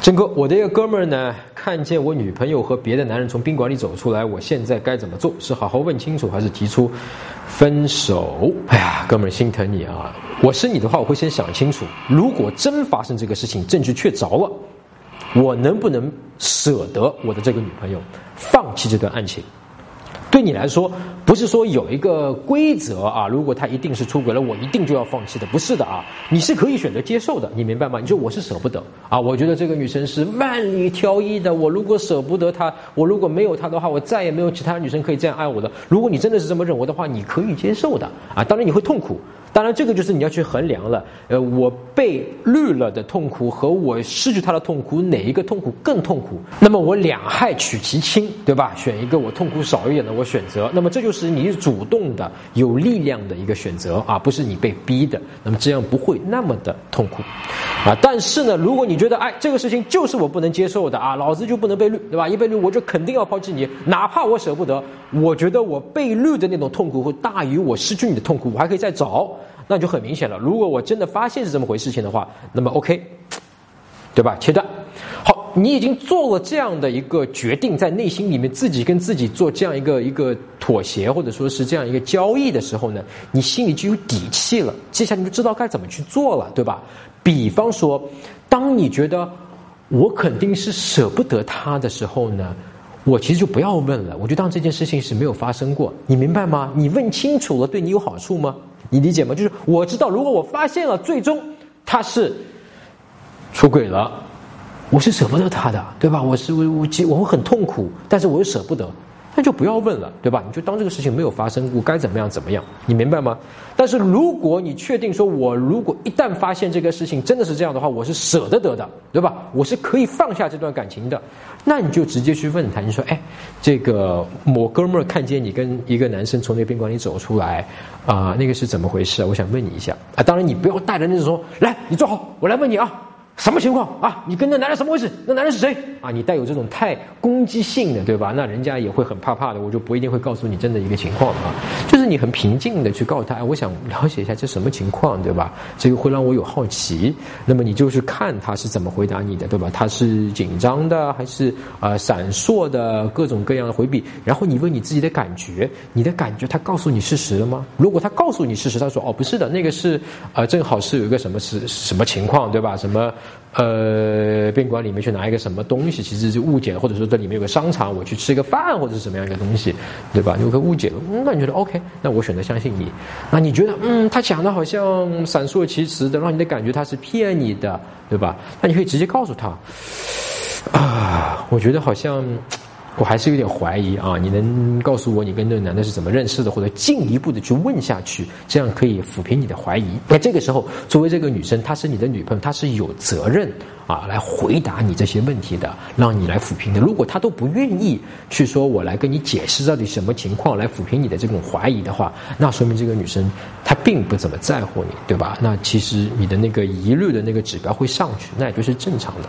郑哥，我的一个哥们儿呢，看见我女朋友和别的男人从宾馆里走出来，我现在该怎么做？是好好问清楚，还是提出分手？哎呀，哥们儿心疼你啊！我是你的话，我会先想清楚，如果真发生这个事情，证据确凿了，我能不能舍得我的这个女朋友，放弃这段爱情？对你来说，不是说有一个规则啊，如果他一定是出轨了，我一定就要放弃的，不是的啊，你是可以选择接受的，你明白吗？你说我是舍不得啊，我觉得这个女生是万里挑一的，我如果舍不得她，我如果没有她的话，我再也没有其他女生可以这样爱我的。如果你真的是这么认为的话，你可以接受的啊，当然你会痛苦。当然，这个就是你要去衡量了。呃，我被绿了的痛苦和我失去她的痛苦，哪一个痛苦更痛苦？那么我两害取其轻，对吧？选一个我痛苦少一点的，我选择。那么这就是是你主动的、有力量的一个选择啊，不是你被逼的。那么这样不会那么的痛苦啊。但是呢，如果你觉得哎，这个事情就是我不能接受的啊，老子就不能被绿，对吧？一被绿我就肯定要抛弃你，哪怕我舍不得。我觉得我被绿的那种痛苦会大于我失去你的痛苦，我还可以再找。那就很明显了。如果我真的发现是这么回事情的话，那么 OK，对吧？切断。好，你已经做了这样的一个决定，在内心里面自己跟自己做这样一个一个妥协，或者说是这样一个交易的时候呢，你心里就有底气了。接下来你就知道该怎么去做了，对吧？比方说，当你觉得我肯定是舍不得他的时候呢，我其实就不要问了，我就当这件事情是没有发生过。你明白吗？你问清楚了，对你有好处吗？你理解吗？就是我知道，如果我发现了，最终他是出轨了，我是舍不得他的，对吧？我是我我我会很痛苦，但是我又舍不得，那就不要问了，对吧？你就当这个事情没有发生过，该怎么样怎么样，你明白吗？但是如果你确定说，我如果一旦发现这个事情真的是这样的话，我是舍得得的，对吧？我是可以放下这段感情的，那你就直接去问他，你说，哎，这个某哥们儿看见你跟一个男生从那宾馆里走出来。啊，那个是怎么回事？我想问你一下啊。当然，你不要带着那种说，来，你坐好，我来问你啊。什么情况啊？你跟那男人什么回事？那男人是谁啊？你带有这种太攻击性的，对吧？那人家也会很怕怕的。我就不一定会告诉你真的一个情况啊。就是你很平静的去告诉他，哎，我想了解一下这什么情况，对吧？这个会让我有好奇。那么你就是看他是怎么回答你的，对吧？他是紧张的还是啊闪烁的，各种各样的回避。然后你问你自己的感觉，你的感觉他告诉你事实了吗？如果他告诉你事实，他说哦不是的，那个是啊正好是有一个什么是什么情况，对吧？什么？呃，宾馆里面去拿一个什么东西，其实是误解，或者说这里面有个商场，我去吃一个饭，或者是什么样一个东西，对吧？有个误解了，那你觉得 OK？那我选择相信你。那你觉得，嗯，他讲的好像闪烁其词的，让你的感觉他是骗你的，对吧？那你可以直接告诉他，啊，我觉得好像。我还是有点怀疑啊！你能告诉我你跟那个男的是怎么认识的，或者进一步的去问下去，这样可以抚平你的怀疑。那这个时候，作为这个女生，她是你的女朋友，她是有责任啊来回答你这些问题的，让你来抚平的。如果她都不愿意去说，我来跟你解释到底什么情况来抚平你的这种怀疑的话，那说明这个女生她并不怎么在乎你，对吧？那其实你的那个疑虑的那个指标会上去，那也就是正常的。